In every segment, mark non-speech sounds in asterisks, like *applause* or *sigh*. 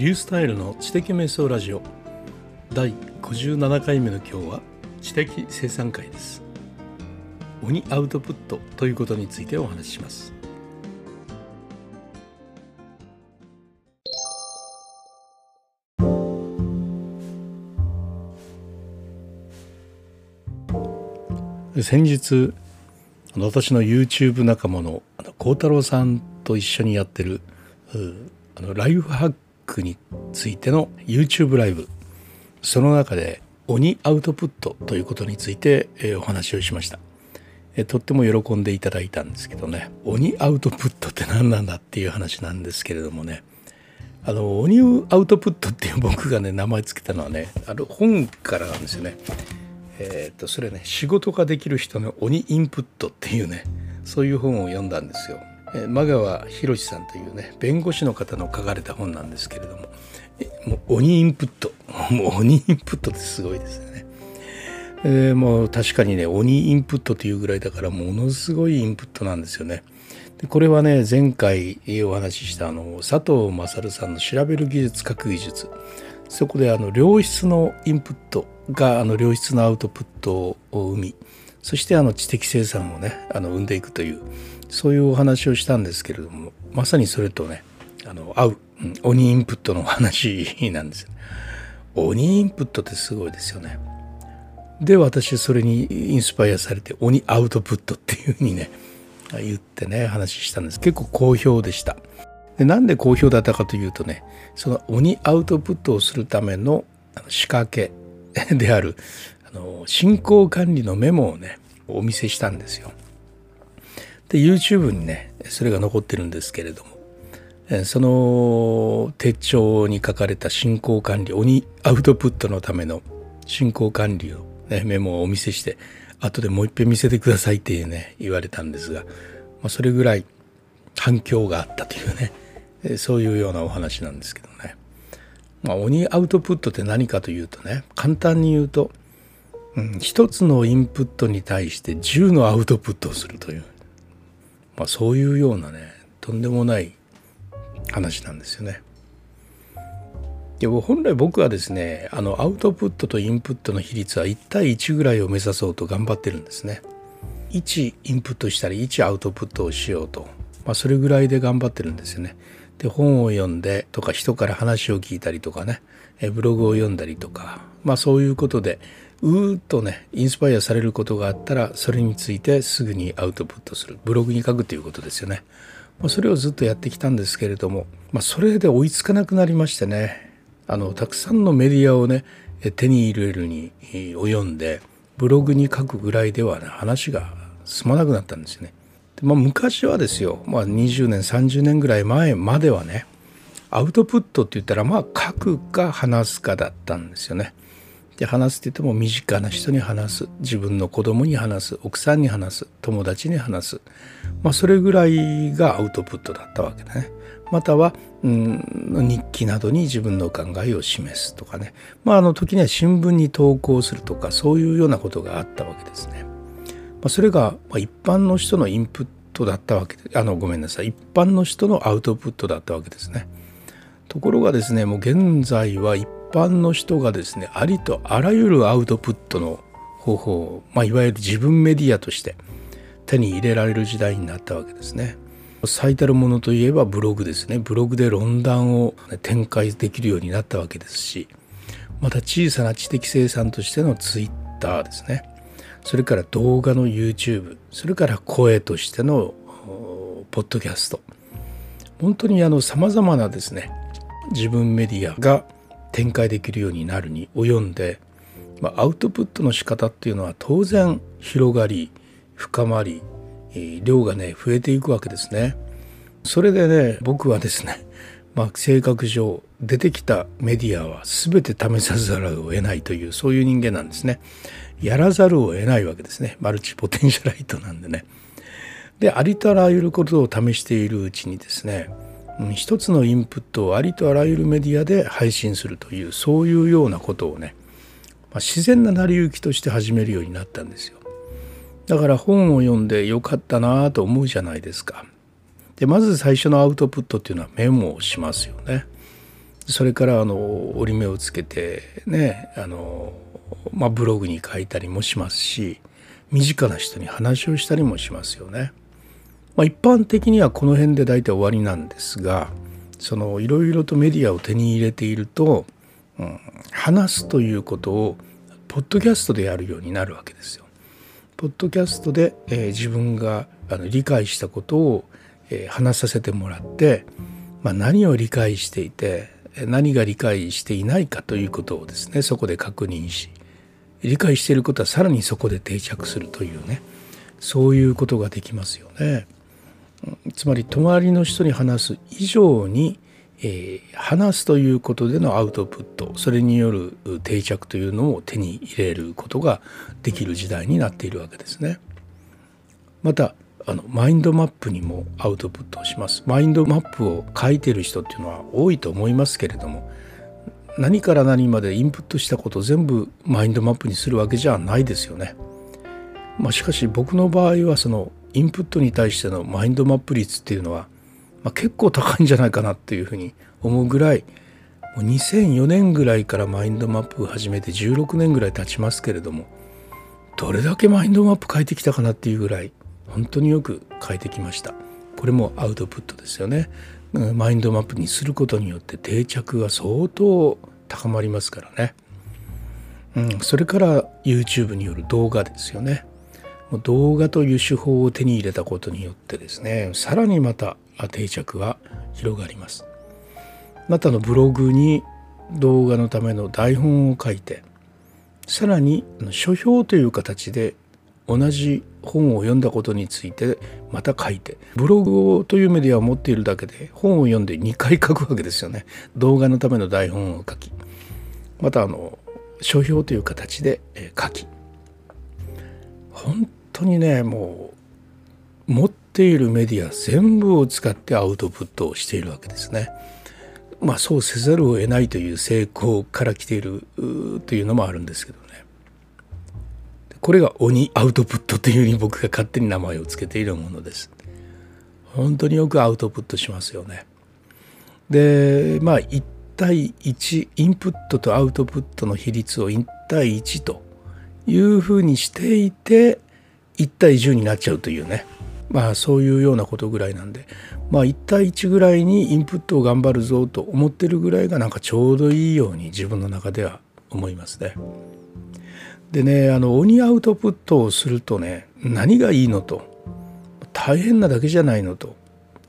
リュースタイルの知的瞑想ラジオ。第57回目の今日は知的生産会です。鬼アウトプットということについてお話しします。先日私の YouTube 仲間の孝太郎さんと一緒にやってるあのライフハックについての YouTube ライブその中で鬼アウトプットということについて、えお話をしました、えとっても喜んでいただいたんですけどね。鬼アウトプットって何なんだっていう話なんですけれどもね。あの鬼アウトプットっていう僕がね名前つけたのはねあの本からなんですよね。えっ、とそれね仕事ができる人の鬼インプットっていうねそういう本を読んだんですよ。真川博さんというね弁護士の方の書かれた本なんですけれどももう鬼インプット。*laughs* もう鬼インプットってすごいですね、えー、もう確かにね鬼インプットというぐらいだからものすごいインプットなんですよね。でこれはね前回お話ししたあの佐藤勝さんの調べる技術書く技術。そこであの良質のインプットがあの良質のアウトプットを生みそしてあの知的生産をねあの生んでいくというそういうお話をしたんですけれどもまさにそれとねあの合う、うん、鬼インプットの話なんです鬼インプットってすごいですよね。で私それにインスパイアされて鬼アウトプットっていうふうにね言ってね話したんです。結構好評でした。でなんで好評だったかというとねその鬼アウトプットをするための仕掛けであるあの進行管理のメモをねお見せしたんですよ。で YouTube にねそれが残ってるんですけれどもその手帳に書かれた進行管理鬼アウトプットのための進行管理を、ね、メモをお見せして後でもう一遍見せてくださいっていうね言われたんですが、まあ、それぐらい反響があったというねそういうようなお話なんですけどね。まあ、鬼アウトプットって何かというとね簡単に言うと、うん、一つのインプットに対して10のアウトプットをするというまあ、そういうようなねとんでもない話なんですよね。でも本来僕はですねあのアウトプットとインプットの比率は1対1ぐらいを目指そうと頑張ってるんですね。1インプットしたり1アウトプットをしようと、まあ、それぐらいで頑張ってるんですよね。で本を読んでとか人から話を聞いたりとかねブログを読んだりとかまあそういうことでうーっとねインスパイアされることがあったらそれについてすぐにアウトプットするブログに書くということですよね。まあ、それをずっとやってきたんですけれども、まあ、それで追いつかなくなりましてねあのたくさんのメディアをね手に入れるに及んでブログに書くぐらいでは、ね、話が進まなくなったんですよね。でまあ、昔はですよ、まあ、20年30年ぐらい前まではねアウトプットって言ったらまあ書くか話すかだったんですよね。で話すって言っても身近な人に話す自分の子供に話す奥さんに話す友達に話す、まあ、それぐらいがアウトプットだったわけだね。または、うん、日記などに自分の考えを示すとかね、まあ、あの時には新聞に投稿するとかそういうようなことがあったわけですね。まあ、それが一般の人のインプットだったわけであのごめんなさい一般の人のアウトプットだったわけですね。ところがですねもう現在は一般の人がですねありとあらゆるアウトプットの方法を、まあ、いわゆる自分メディアとして手に入れられる時代になったわけですね。最たるものといえばブログですね。ブログで論壇を展開できるようになったわけですしまた小さな知的生産としてのツイッターですね。それから動画の YouTube それから声としてのポッドキャスト。本当にあのさまざまなですね自分メディアが展開できるようになるに及んで、まあ、アウトプットの仕方っていうのは当然広がり深まりえ量がね増えていくわけですね。それでね僕はですね、*laughs* まあ、性格上出てきたメディアは全て試さざるを得ないというそういう人間なんですね。やらざるを得ないわけですねマルチポテンシャライトなんでね。でありとあらゆることを試しているうちにですね一つのインプットをありとあらゆるメディアで配信するというそういうようなことをね、まあ、自然な成り行きとして始めるようになったんですよ。だから本を読んでよかったなと思うじゃないですか。でまず最初のアウトプットっていうのはメモをしますよね。それからあの折り目をつけてねあの、まあ、ブログに書いたりもしますし身近な人に話をしたりもしますよね。まあ、一般的にはこの辺で大体終わりなんですがそのいろいろとメディアを手に入れていると、うん、話すということをポッドキャストでやるようになるわけですよ。ポッドキャストで、えー、自分があの理解したことを、えー、話させてもらって、まあ、何を理解していて何が理解していないかということをですねそこで確認し理解していることはさらにそこで定着するというねそういうことができますよね。つまり隣の人に話す以上に、えー、話すということでのアウトプットそれによる定着というのを手に入れることができる時代になっているわけですね。またあのマインドマップにもアウトプットをします。マインドマップを書いてる人っていうのは多いと思いますけれども何から何までインプットしたことを全部マインドマップにするわけじゃないですよね。まあ、しかし僕の場合はそのインプットに対してのマインドマップ率っていうのは、まあ、結構高いんじゃないかなっていうふうに思うぐらいもう2004年ぐらいからマインドマップを始めて16年ぐらい経ちますけれどもどれだけマインドマップ変えてきたかなっていうぐらい本当によく変えてきました。これもアウトプットですよね。マインドマップにすることによって定着が相当高まりますからね、うん、それから YouTube による動画ですよね。動画という手法を手に入れたことによってですねさらにまた定着は広がります。またのブログに動画のための台本を書いてさらに書評という形で同じ本を読んだことについてまた書いてブログというメディアを持っているだけで本を読んで2回書くわけですよね。動画のための台本を書きまたあの書評という形で書き。本当にねもう持っているメディア全部を使ってアウトプットをしているわけですね。まあそうせざるを得ないという成功から来ているというのもあるんですけどね。これが鬼アウトプットというふうに僕が勝手に名前を付けているものです。本当によくアウトプットしますよね。でまあ1対1インプットとアウトプットの比率を1対1というふうにしていて1対10になっちゃうというねまあそういうようなことぐらいなんでまあ1対1ぐらいにインプットを頑張るぞと思ってるぐらいがなんかちょうどいいように自分の中では思いますね。でねあの鬼アウトプットをするとね何がいいのと大変なだけじゃないのと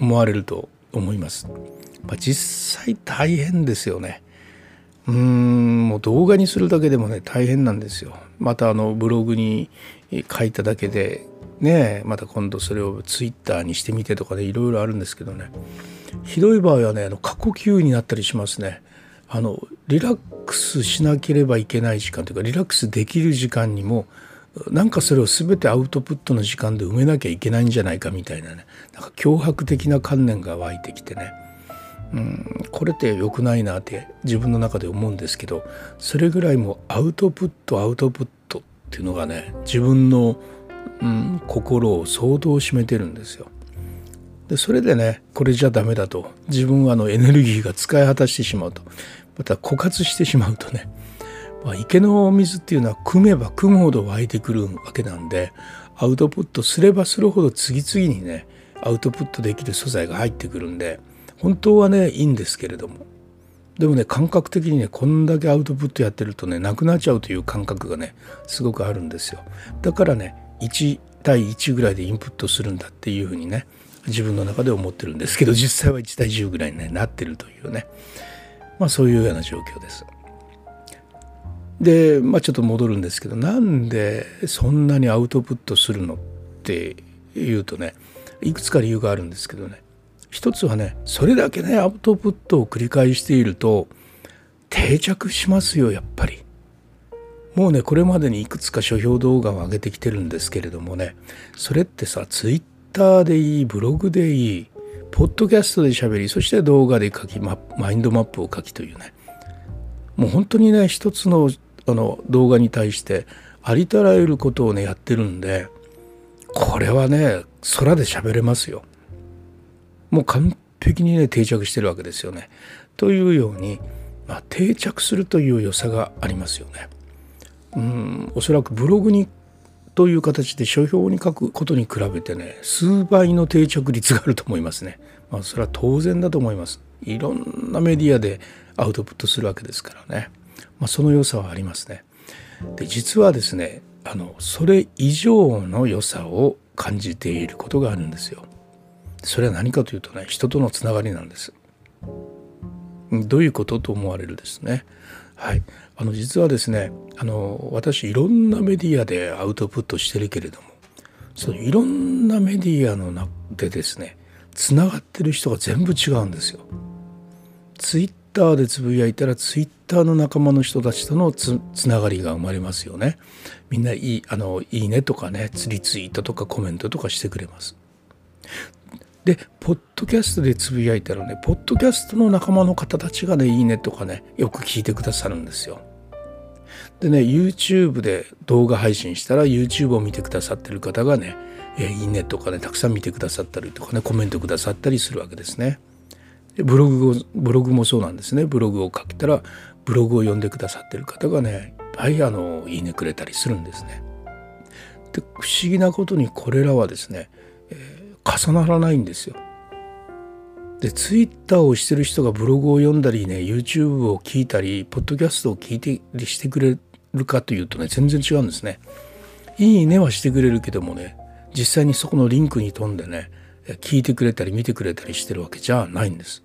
思われると思います。まあ、実際大変ですよね。うーんもう動画にするだけでもね大変なんですよ。またあのブログに書いただけでねまた今度それをツイッターにしてみてとかでいろいろあるんですけどね。ひどい場合はねあの過呼吸になったりしますね。あのリラックスしなければいけない時間というかリラックスできる時間にもなんかそれを全てアウトプットの時間で埋めなきゃいけないんじゃないかみたいなね。なんか脅迫的な観念が湧いてきてね、うん、これって良くないなって自分の中で思うんですけどそれぐらいもうアウトプットアウトプットっていうのがね自分の、うん、心を相当占めてるんですよ。でそれでねこれじゃダメだと自分はあのエネルギーが使い果たしてしまうと。また枯渇してしまうとね、まあ、池の水っていうのは汲めば汲むほど湧いてくるわけなんでアウトプットすればするほど次々にねアウトプットできる素材が入ってくるんで本当はねいいんですけれども。でもね感覚的にねこんだけアウトプットやってるとねなくなっちゃうという感覚がねすごくあるんですよ。だからね1対1ぐらいでインプットするんだっていうふうにね自分の中で思ってるんですけど実際は1対10ぐらいに、ね、なってるというね。まあそういうような状況です。でまあちょっと戻るんですけどなんでそんなにアウトプットするのっていうとねいくつか理由があるんですけどね。一つはねそれだけねアウトプットを繰り返していると定着しますよやっぱり。もうねこれまでにいくつか書評動画を上げてきてるんですけれどもねそれってさツイッターでいいブログでいいポッドキャストで喋りそして動画で書きマインドマップを書きというねもう本当にね一つのあの動画に対してありとあらゆることをねやってるんでこれはね空で喋れますよ。もう完璧にね定着してるわけですよね。というように、まあ、定着するという良さがありますよね。うんおそらくブログにという形で書評に書くことに比べてね数倍の定着率があると思いますね。まあ、それは当然だと思います。いろんなメディアでアウトプットするわけですからね。まあ、その良さはありますね。で実はですねあのそれ以上の良さを感じていることがあるんですよ。それは何かというとね人とのつながりなんです。どういうことと思われるですね。はい、あの実はですねあの私いろんなメディアでアウトプットしてるけれどもそのいろんなメディアの中でですねつながってる人が全部違うんですよ。ツイッターでつぶやいたらツイッターの仲間の人たちとのつながりが生まれますよね。みんないいあのいいねとかねリツイートとかコメントとかしてくれます。でポッドキャストでつぶやいたらねポッドキャストの仲間の方たちがねいいねとかねよく聞いてくださるんですよ。でね YouTube で動画配信したら YouTube を見てくださってる方がねえいいねとかねたくさん見てくださったりとかねコメントくださったりするわけですね。でブログをブログもそうなんですねブログを書けたらブログを読んでくださってる方がねいっぱいあのいいねくれたりするんですね。で不思議なことにこれらはですね、重ならないんですよ。でツイッターをしてる人がブログを読んだりね YouTube を聞いたりポッドキャストを聞いてしてくれるかというとね全然違うんですね。いいねはしてくれるけどもね実際にそこのリンクに飛んでね聞いてくれたり見てくれたりしてるわけじゃないんです。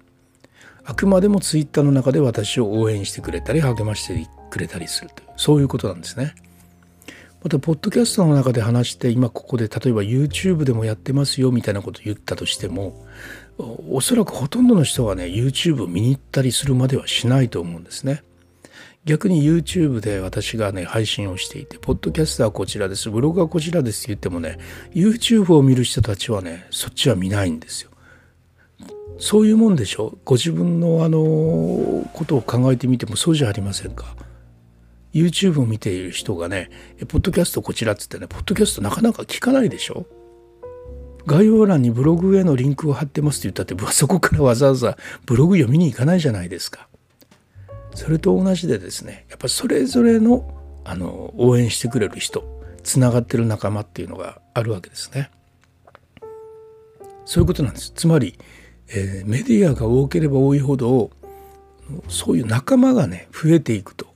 あくまでもツイッターの中で私を応援してくれたり励ましてくれたりするというそういうことなんですね。またポッドキャストの中で話して今ここで例えば YouTube でもやってますよみたいなことを言ったとしてもおそらくほとんどの人がね YouTube を見に行ったりするまではしないと思うんですね。逆に YouTube で私がね配信をしていてポッドキャストはこちらですブログはこちらですって言ってもね YouTube を見る人たちはねそっちは見ないんですよ。そういうもんでしょ？ご自分のあのことを考えてみてもそうじゃありませんか？YouTube を見ている人がねポッドキャストこちらっつってねポッドキャストなかなか聞かないでしょ？概要欄にブログへのリンクを貼ってますって言ったってそこからわざわざ *laughs* ブログ読みに行かないじゃないですか。それと同じでですねやっぱそれぞれのあの応援してくれる人つながってる仲間っていうのがあるわけですね。そういうことなんです。つまり、えー、メディアが多ければ多いほどそういう仲間がね増えていくと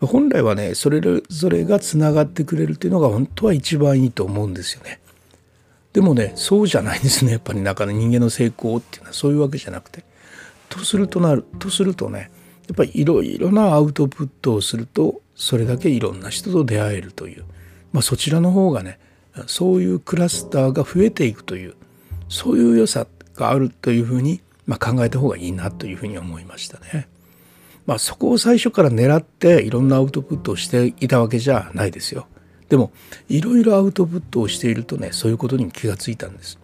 本来はねそれぞれがつながってくれるっていうのが本当は一番いいと思うんですよね。でもねそうじゃないんですねやっぱり中の人間の成功っていうのはそういうわけじゃなくて。とするとなるとするとねやっぱりいろいろなアウトプットをするとそれだけいろんな人と出会えるという、まあ、そちらの方がねそういうクラスターが増えていくというそういう良さがあるというふうに、まあ、考えた方がいいなというふうに思いましたね。まあ、そこを最初から狙っていろんなアウトプットをしていたわけじゃないですよ。でもいろいろアウトプットをしているとねそういうことに気がついたんです。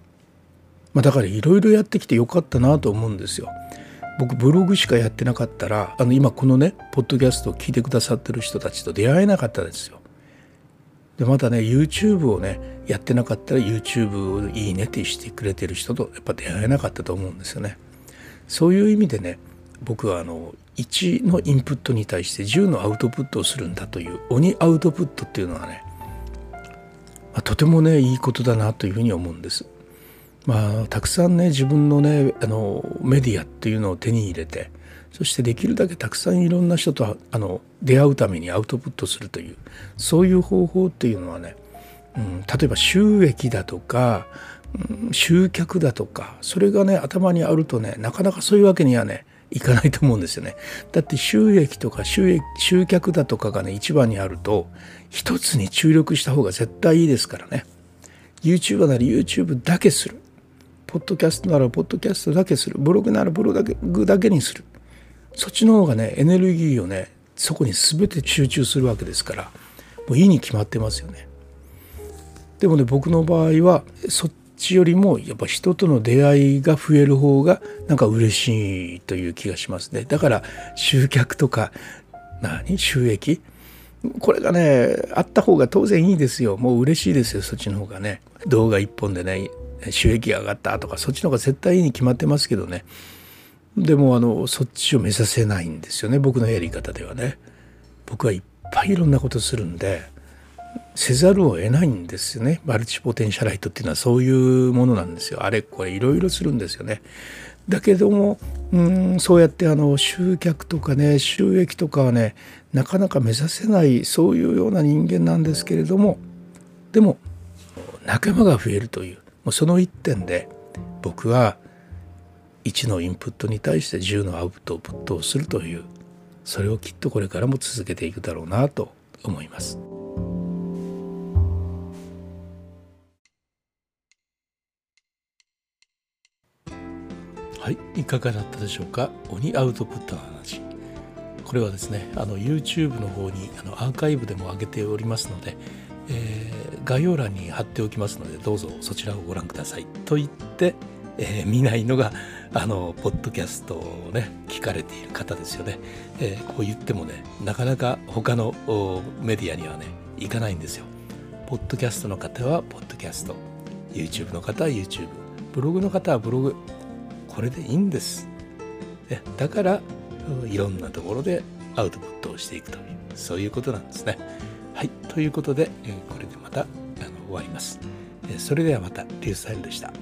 まあ、だからいろいろやってきてよかったなと思うんですよ。僕ブログしかやってなかったらあの今このねポッドキャストを聞いてくださってる人たちと出会えなかったですよ。でまたね YouTube をねやってなかったら YouTube をいいねってしてくれてる人とやっぱ出会えなかったと思うんですよね。そういう意味でね僕はあの1のインプットに対して10のアウトプットをするんだという鬼アウトプットっていうのはね、まあ、とてもねいいことだなというふうに思うんです。まあ、たくさんね自分のねあのメディアっていうのを手に入れてそしてできるだけたくさんいろんな人とあの出会うためにアウトプットするというそういう方法っていうのはね、うん、例えば収益だとか、うん、集客だとかそれがね頭にあるとねなかなかそういうわけにはねいかないと思うんですよね。だって収益とか収益集客だとかがね一番にあると一つに注力した方が絶対いいですからね。YouTuber なら YouTube だけする。ポッドキャストならポッドキャストだけするブログならブログだけにするそっちの方がねエネルギーをねそこに全て集中するわけですからもういいに決まってますよねでもね僕の場合はそっちよりもやっぱ人との出会いが増える方がなんか嬉しいという気がしますね。だから集客とか何？収益？これがねあった方が当然いいですよ。もう嬉しいですよそっちの方がね。動画一本でね収益が上がったとかそっちの方が絶対いいに決まってますけどね。でもあのそっちを目指せないんですよね僕のやり方ではね。僕はいっぱいいろんなことするんで。せざるを得ないんですよね。マルチポテンシャライトっていうのはそういうものなんですよ。あれこれいろいろするんですよね。だけどもうんそうやってあの集客とかね収益とかはねなかなか目指せないそういうような人間なんですけれどもでも仲間が増えるというもうその一点で僕は1のインプットに対して10のアウトプットをするというそれをきっとこれからも続けていくだろうなと思います。はい、いかがだったでしょうか？鬼アウトプットの話。これはですねあの YouTube の方にあのアーカイブでも上げておりますので、えー、概要欄に貼っておきますのでどうぞそちらをご覧ください。と言って、えー、見ないのがあのポッドキャストをね聞かれている方ですよね、えー、こう言ってもねなかなか他のメディアにはね行かないんですよ。ポッドキャストの方はポッドキャスト。YouTube の方は YouTube ブログの方はブログ。これでいいんです。だからいろんなところでアウトプットをしていくというそういうことなんですね。はいということでこれでまた終わります。それではまたリュースタイルでした。